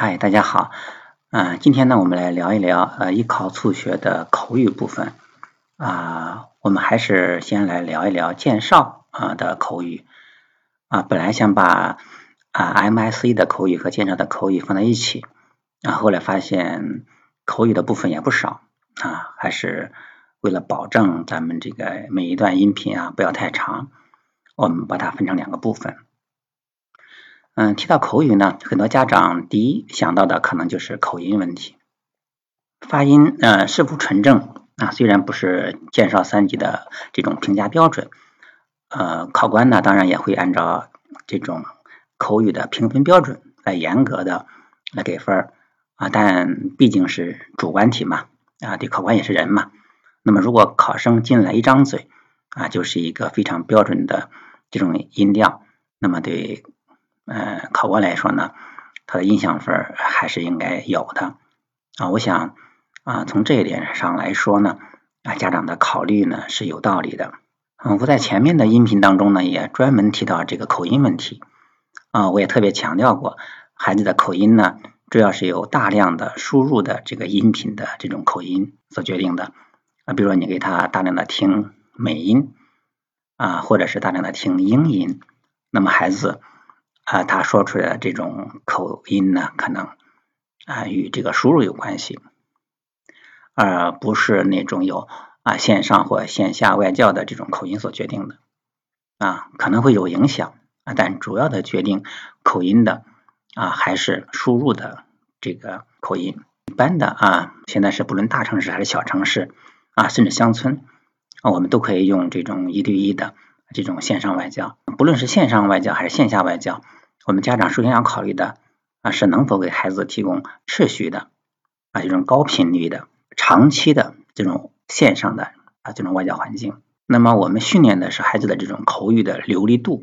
嗨，大家好。嗯，今天呢，我们来聊一聊呃，艺考促学的口语部分啊。我们还是先来聊一聊介绍啊的口语啊。本来想把啊 MSE 的口语和介绍的口语放在一起，啊，后来发现口语的部分也不少啊，还是为了保证咱们这个每一段音频啊不要太长，我们把它分成两个部分。嗯，提到口语呢，很多家长第一想到的可能就是口音问题，发音呃是否纯正啊？虽然不是建少三级的这种评价标准，呃，考官呢当然也会按照这种口语的评分标准来严格的来给分啊，但毕竟是主观题嘛啊，对考官也是人嘛。那么如果考生进来一张嘴啊，就是一个非常标准的这种音调，那么对。嗯，考官来说呢，他的印象分还是应该有的啊。我想啊，从这一点上来说呢，啊，家长的考虑呢是有道理的。嗯，我在前面的音频当中呢，也专门提到这个口音问题啊，我也特别强调过，孩子的口音呢，主要是由大量的输入的这个音频的这种口音所决定的啊。比如说你给他大量的听美音啊，或者是大量的听英音，那么孩子。啊，他说出来的这种口音呢，可能啊与这个输入有关系，而不是那种有啊线上或线下外教的这种口音所决定的啊，可能会有影响啊，但主要的决定口音的啊还是输入的这个口音。一般的啊，现在是不论大城市还是小城市啊，甚至乡村啊，我们都可以用这种一对一的这种线上外教，不论是线上外教还是线下外教。我们家长首先要考虑的啊是能否给孩子提供持续的啊这种高频率的长期的这种线上的啊这种外教环境。那么我们训练的是孩子的这种口语的流利度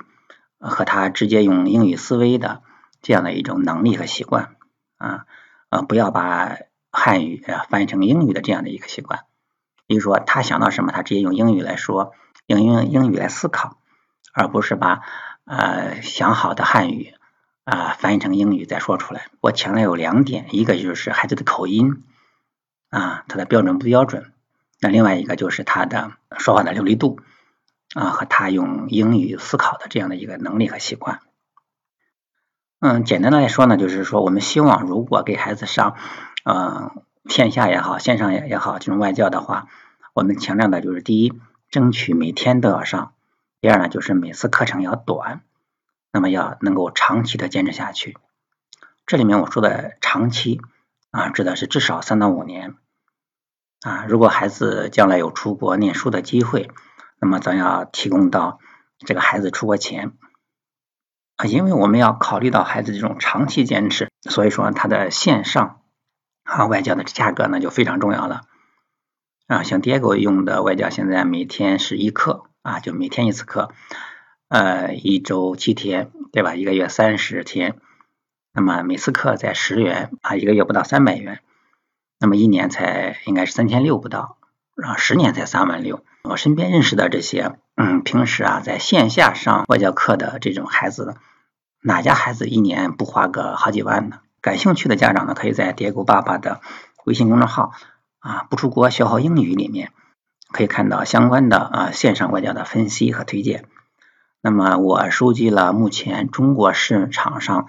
和他直接用英语思维的这样的一种能力和习惯啊啊不要把汉语翻译成英语的这样的一个习惯。比如说他想到什么，他直接用英语来说，用英英语来思考，而不是把。呃，想好的汉语啊，翻译成英语再说出来。我强调有两点，一个就是孩子的口音啊，他的标准不标准；那另外一个就是他的说话的流利度啊，和他用英语思考的这样的一个能力和习惯。嗯，简单的来说呢，就是说我们希望，如果给孩子上嗯线下也好，线上也也好这种外教的话，我们强调的就是第一，争取每天都要上。第二呢，就是每次课程要短，那么要能够长期的坚持下去。这里面我说的长期啊，指的是至少三到五年啊。如果孩子将来有出国念书的机会，那么咱要提供到这个孩子出国前啊，因为我们要考虑到孩子这种长期坚持，所以说他的线上啊外教的价格呢就非常重要了啊。像 Diego 用的外教现在每天是一课。啊，就每天一次课，呃，一周七天，对吧？一个月三十天，那么每次课在十元啊，一个月不到三百元，那么一年才应该是三千六不到，然后十年才三万六。我身边认识的这些，嗯，平时啊在线下上外教课的这种孩子，哪家孩子一年不花个好几万呢？感兴趣的家长呢，可以在叠狗爸爸的微信公众号啊，不出国学好英语里面。可以看到相关的啊线上外教的分析和推荐。那么我收集了目前中国市场上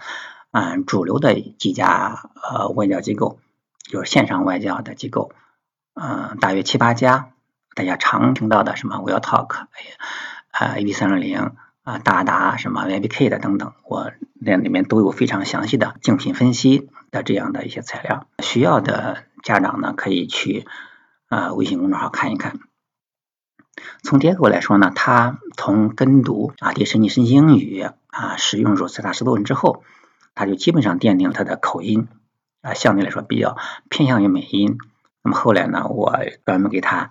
啊主流的几家呃外教机构，就是线上外教的机构，嗯，大约七八家。大家常听到的什么 Will Talk，啊 A B 三六零啊达达什么 Y B K 的等等，我那里面都有非常详细的竞品分析的这样的一些材料。需要的家长呢可以去啊微信公众号看一看。从结构来说呢，他从跟读啊迪士尼是英语啊使用如此大十多文之后，他就基本上奠定了他的口音啊相对来说比较偏向于美音。那么后来呢，我专门给他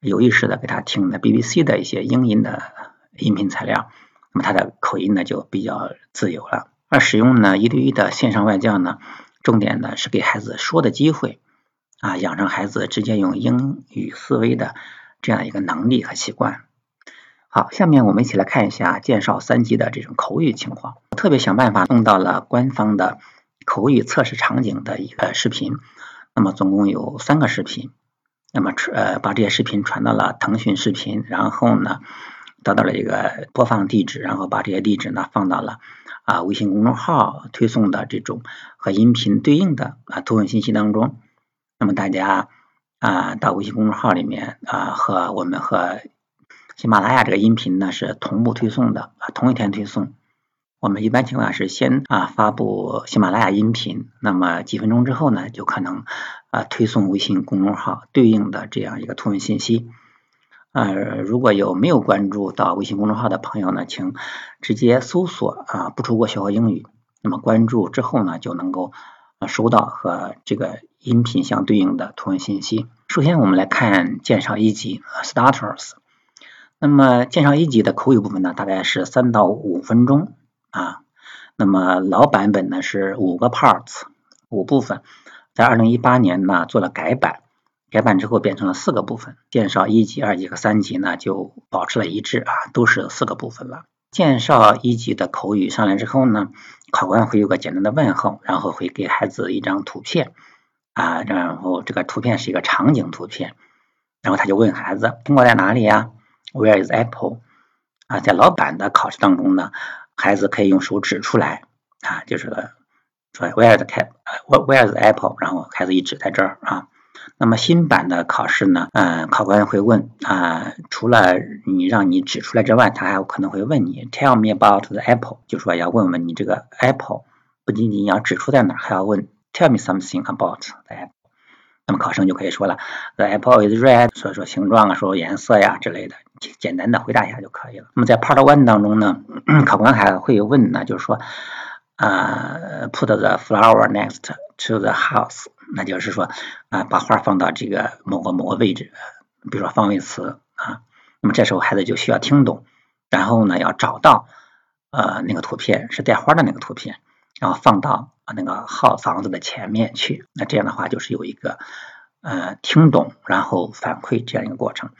有意识的给他听的 BBC 的一些英音的音频材料，那么他的口音呢就比较自由了。而使用呢一对一的线上外教呢，重点呢是给孩子说的机会啊，养成孩子直接用英语思维的。这样一个能力和习惯。好，下面我们一起来看一下介绍三级的这种口语情况。特别想办法弄到了官方的口语测试场景的一个视频。那么总共有三个视频。那么呃把这些视频传到了腾讯视频，然后呢得到了一个播放地址，然后把这些地址呢放到了啊微信公众号推送的这种和音频对应的啊图文信息当中。那么大家啊到微信公众号里面啊和我们和喜马拉雅这个音频呢是同步推送的啊同一天推送。我们一般情况下是先啊发布喜马拉雅音频，那么几分钟之后呢就可能啊推送微信公众号对应的这样一个图文信息。呃，如果有没有关注到微信公众号的朋友呢，请直接搜索啊不出国学好英语，那么关注之后呢就能够收到和这个音频相对应的图文信息。首先我们来看介绍一级 Starters，那么介绍一级的口语部分呢大概是三到五分钟。啊，那么老版本呢是五个 parts，五部分，在二零一八年呢做了改版，改版之后变成了四个部分。介绍一级、二级和三级呢就保持了一致啊，都是四个部分了。介绍一级的口语上来之后呢，考官会有个简单的问候，然后会给孩子一张图片啊，然后这个图片是一个场景图片，然后他就问孩子苹果在哪里呀？Where is apple？啊，在老版的考试当中呢。孩子可以用手指出来啊，就是说 Where is cat？Where is apple？然后孩子一指在这儿啊。那么新版的考试呢，嗯，考官会问啊，除了你让你指出来之外，他还有可能会问你 Tell me about the apple，就说要问问你这个 apple，不仅仅要指出在哪，还要问 Tell me something about the apple。那么考生就可以说了，The apple is red，所以说形状啊，说颜色呀之类的，简单的回答一下就可以了。那么在 Part One 当中呢，考官还会问呢，就是说啊，Put the flower next to the house，那就是说啊，把花放到这个某个某个位置，比如说方位词啊。那么这时候孩子就需要听懂，然后呢要找到呃那个图片是带花的那个图片，然后放到。啊，那个号房子的前面去，那这样的话就是有一个呃听懂，然后反馈这样一个过程。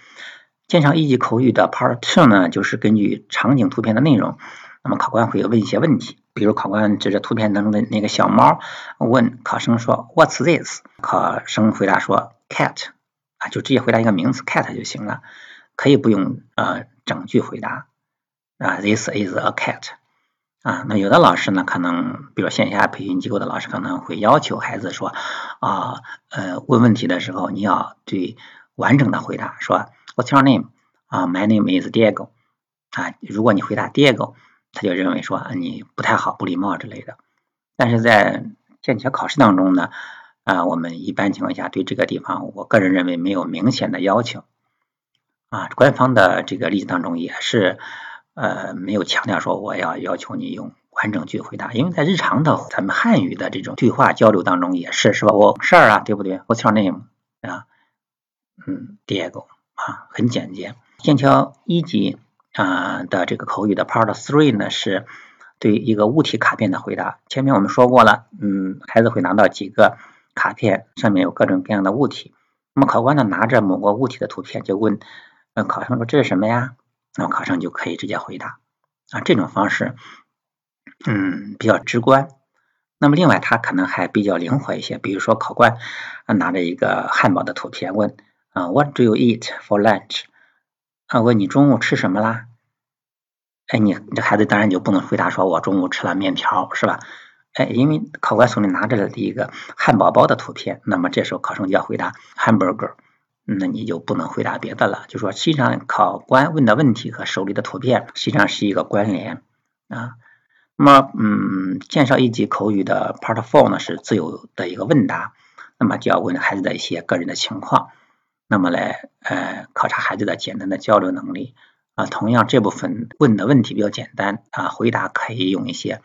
鉴赏一级口语的 Part Two 呢，就是根据场景图片的内容，那么考官会问一些问题，比如考官指着图片当中的那个小猫，问考生说 What's this？考生回答说 Cat，啊，就直接回答一个名词 Cat 就行了，可以不用呃整句回答啊，This is a cat。啊，那有的老师呢，可能比如线下培训机构的老师可能会要求孩子说，啊，呃，问问题的时候你要对完整的回答，说 What's your name？啊，My name is Diego。啊，如果你回答 Diego，他就认为说你不太好，不礼貌之类的。但是在剑桥考试当中呢，啊，我们一般情况下对这个地方，我个人认为没有明显的要求。啊，官方的这个例子当中也是。呃，没有强调说我要要求你用完整句回答，因为在日常的咱们汉语的这种对话交流当中也是，是吧？我事儿啊，对不对？What's your name？啊，嗯，Diego 啊，很简洁。剑桥一级啊的这个口语的 Part Three 呢，是对一个物体卡片的回答。前面我们说过了，嗯，孩子会拿到几个卡片，上面有各种各样的物体。那么考官呢，拿着某个物体的图片，就问考生说：“这是什么呀？”那么考生就可以直接回答啊，这种方式，嗯，比较直观。那么另外，它可能还比较灵活一些。比如说，考官啊拿着一个汉堡的图片问啊，What do you eat for lunch？啊，问你中午吃什么啦？哎，你这孩子当然就不能回答说我中午吃了面条，是吧？哎，因为考官手里拿着的一个汉堡包的图片，那么这时候考生就要回答 hamburger。那你就不能回答别的了，就说实际上考官问的问题和手里的图片实际上是一个关联啊。那么，嗯，介绍一级口语的 Part Four 呢是自由的一个问答，那么就要问孩子的一些个人的情况，那么来呃考察孩子的简单的交流能力啊。同样这部分问的问题比较简单啊，回答可以用一些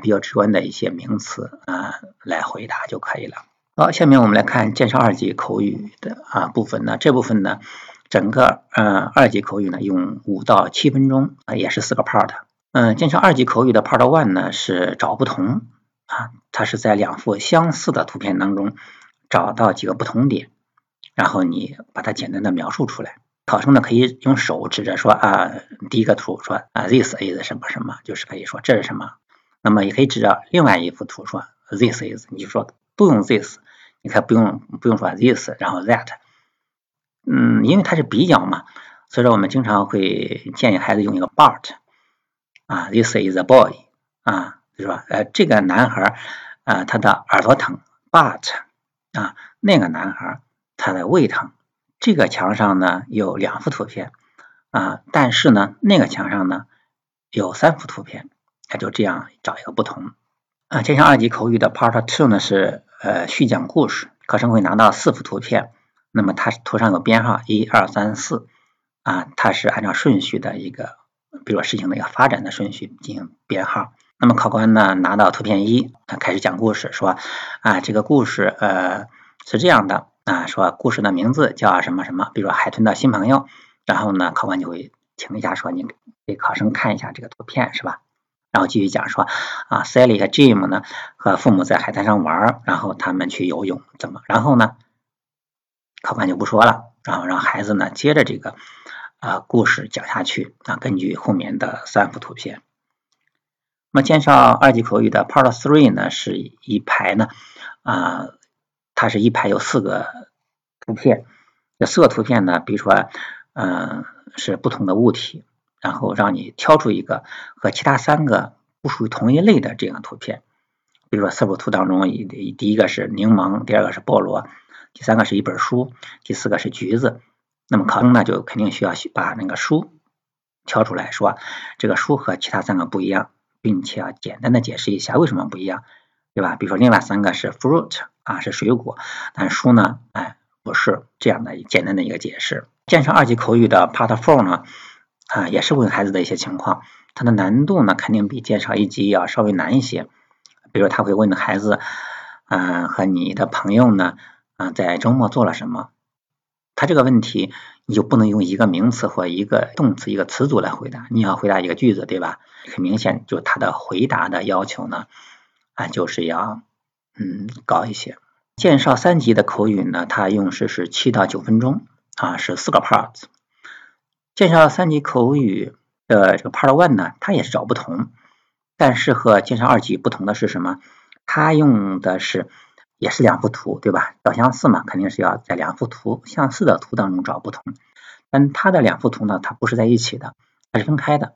比较直观的一些名词啊来回答就可以了。好，下面我们来看介绍二级口语的啊部分呢。这部分呢，整个呃二级口语呢用五到七分钟啊，也是四个 part。嗯，介绍二级口语的 part one 呢是找不同啊，它是在两幅相似的图片当中找到几个不同点，然后你把它简单的描述出来。考生呢可以用手指着说啊，第一个图说啊，this is 什么什么，就是可以说这是什么。那么也可以指着另外一幅图说 this is，你就说都用 this，你看不用不用说 this，然后 that，嗯，因为它是比较嘛，所以说我们经常会建议孩子用一个 but，啊，this is a boy，啊，就说呃这个男孩啊他的耳朵疼，but 啊那个男孩他的胃疼，这个墙上呢有两幅图片。啊，但是呢那个墙上呢有三幅图片，他就这样找一个不同。啊，剑桥二级口语的 Part Two 呢是呃叙讲故事，考生会拿到四幅图片，那么它图上有编号一二三四啊，它是按照顺序的一个，比如说事情的一个发展的顺序进行编号。那么考官呢拿到图片一，他开始讲故事，说啊这个故事呃是这样的啊，说故事的名字叫什么什么，比如说海豚的新朋友，然后呢考官就会停一下说你给考生看一下这个图片是吧？然后继续讲说啊，Sally 和 Jim 呢和父母在海滩上玩，然后他们去游泳怎么？然后呢，考官就不说了，然后让孩子呢接着这个啊故事讲下去啊，根据后面的三幅图片。那么介绍二级口语的 Part Three 呢是一排呢啊，它是一排有四个图片，这四个图片呢，比如说嗯是不同的物体。然后让你挑出一个和其他三个不属于同一类的这样图片，比如说四幅图当中，第第一个是柠檬，第二个是菠萝，第三个是一本书，第四个是橘子。那么考生呢就肯定需要把那个书挑出来说，这个书和其他三个不一样，并且要简单的解释一下为什么不一样，对吧？比如说另外三个是 fruit 啊是水果，但书呢哎不是这样的简单的一个解释。建成二级口语的 Part Four 呢？啊，也是问孩子的一些情况，它的难度呢肯定比介绍一级要稍微难一些。比如他会问孩子，嗯，和你的朋友呢，啊，在周末做了什么？他这个问题你就不能用一个名词或一个动词、一个词组来回答，你要回答一个句子，对吧？很明显，就他的回答的要求呢，啊，就是要嗯高一些。介绍三级的口语呢，它用时是七到九分钟，啊，是四个 parts。介绍三级口语的这个 Part One 呢，它也是找不同，但是和介绍二级不同的是什么？它用的是也是两幅图，对吧？找相似嘛，肯定是要在两幅图相似的图当中找不同。但它的两幅图呢，它不是在一起的，它是分开的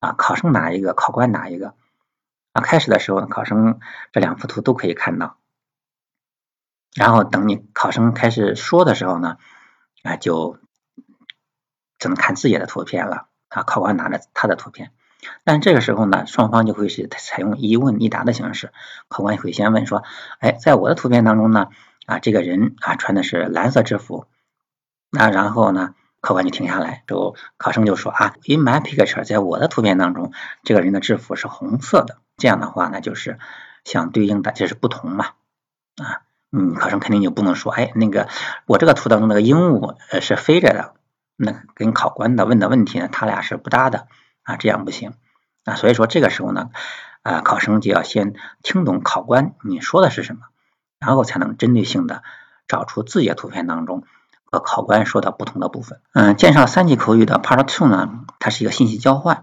啊。考生拿一个，考官拿一个啊。开始的时候，考生这两幅图都可以看到，然后等你考生开始说的时候呢，啊就。只能看自己的图片了啊，考官拿着他的图片，但这个时候呢，双方就会是采用一问一答的形式，考官会先问说，哎，在我的图片当中呢，啊，这个人啊穿的是蓝色制服，那然后呢，考官就停下来，之后考生就说啊，In my picture，在我的图片当中，这个人的制服是红色的，这样的话呢，就是相对应的，这是不同嘛，啊，嗯，考生肯定就不能说，哎，那个我这个图当中那个鹦鹉呃是飞着的。那跟考官的问的问题呢，他俩是不搭的啊，这样不行啊。所以说这个时候呢，啊，考生就要先听懂考官你说的是什么，然后才能针对性的找出自己的图片当中和考官说的不同的部分。嗯，介绍三级口语的 Part Two 呢，它是一个信息交换，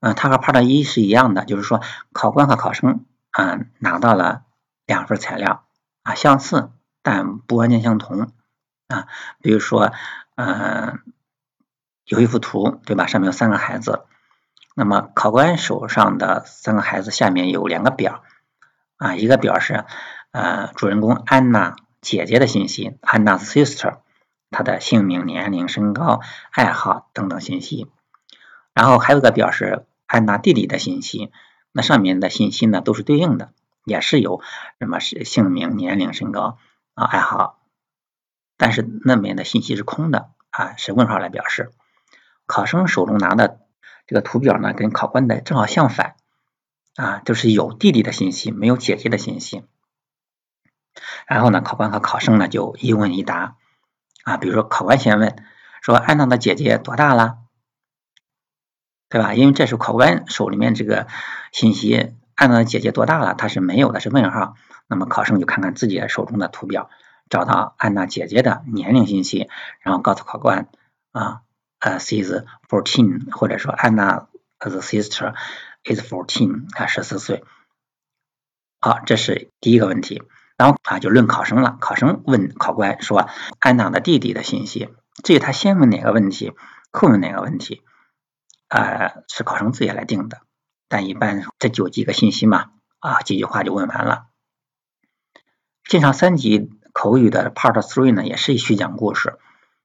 嗯，它和 Part 一是一样的，就是说考官和考生啊拿到了两份材料啊，相似但不完全相同啊，比如说。嗯，有一幅图，对吧？上面有三个孩子。那么考官手上的三个孩子下面有两个表啊，一个表是呃主人公安娜姐姐的信息，安娜 sister，她的姓名、年龄、身高、爱好等等信息。然后还有一个表是安娜弟弟的信息，那上面的信息呢都是对应的，也是有什么是姓名、年龄、身高啊、爱好。但是那边的信息是空的啊，是问号来表示。考生手中拿的这个图表呢，跟考官的正好相反啊，就是有弟弟的信息，没有姐姐的信息。然后呢，考官和考生呢就一问一答啊，比如说考官先问说安娜的姐姐多大了，对吧？因为这是考官手里面这个信息，安娜的姐姐多大了，它是没有的，是问号。那么考生就看看自己手中的图表。找到安娜姐姐的年龄信息，然后告诉考官啊，呃，she's fourteen，或者说安娜 the sister is fourteen，啊，十四岁。好，这是第一个问题。然后啊，就论考生了。考生问考官说：“安娜的弟弟的信息。”至于他先问哪个问题，后问哪个问题，啊，是考生自己来定的。但一般这就几个信息嘛，啊，几句话就问完了。鉴上三级口语的 Part Three 呢，也是一虚讲故事。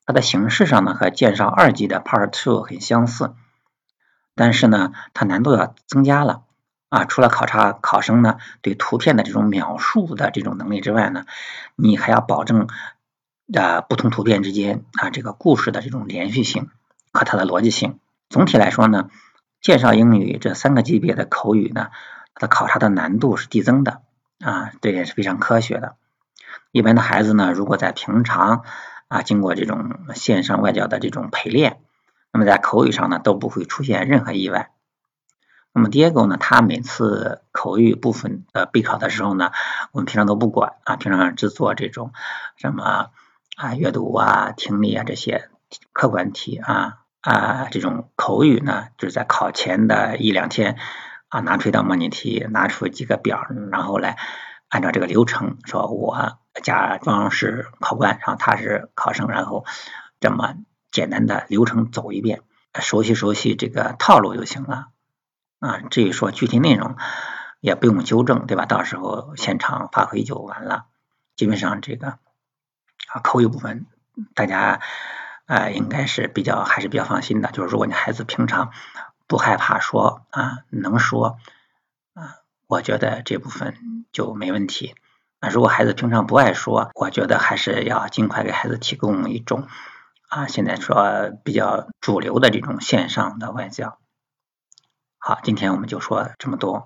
它的形式上呢，和介绍二级的 Part Two 很相似，但是呢，它难度要增加了。啊，除了考察考生呢对图片的这种描述的这种能力之外呢，你还要保证啊不同图片之间啊这个故事的这种连续性和它的逻辑性。总体来说呢，介绍英语这三个级别的口语呢，它的考察的难度是递增的啊，这也是非常科学的。一般的孩子呢，如果在平常啊经过这种线上外教的这种陪练，那么在口语上呢都不会出现任何意外。那么 Diego 呢，他每次口语部分的备考的时候呢，我们平常都不管啊，平常只做这种什么啊阅读啊、听力啊这些客观题啊啊这种口语呢，就是在考前的一两天啊拿出一道模拟题，拿出几个表，然后来按照这个流程，说我假装是考官，然后他是考生，然后这么简单的流程走一遍，熟悉熟悉这个套路就行了。啊，至于说具体内容也不用纠正，对吧？到时候现场发挥就完了。基本上这个啊口语部分，大家啊应该是比较还是比较放心的。就是如果你孩子平常不害怕说啊，能说，我觉得这部分就没问题。那，如果孩子平常不爱说，我觉得还是要尽快给孩子提供一种啊，现在说比较主流的这种线上的外教。好，今天我们就说这么多。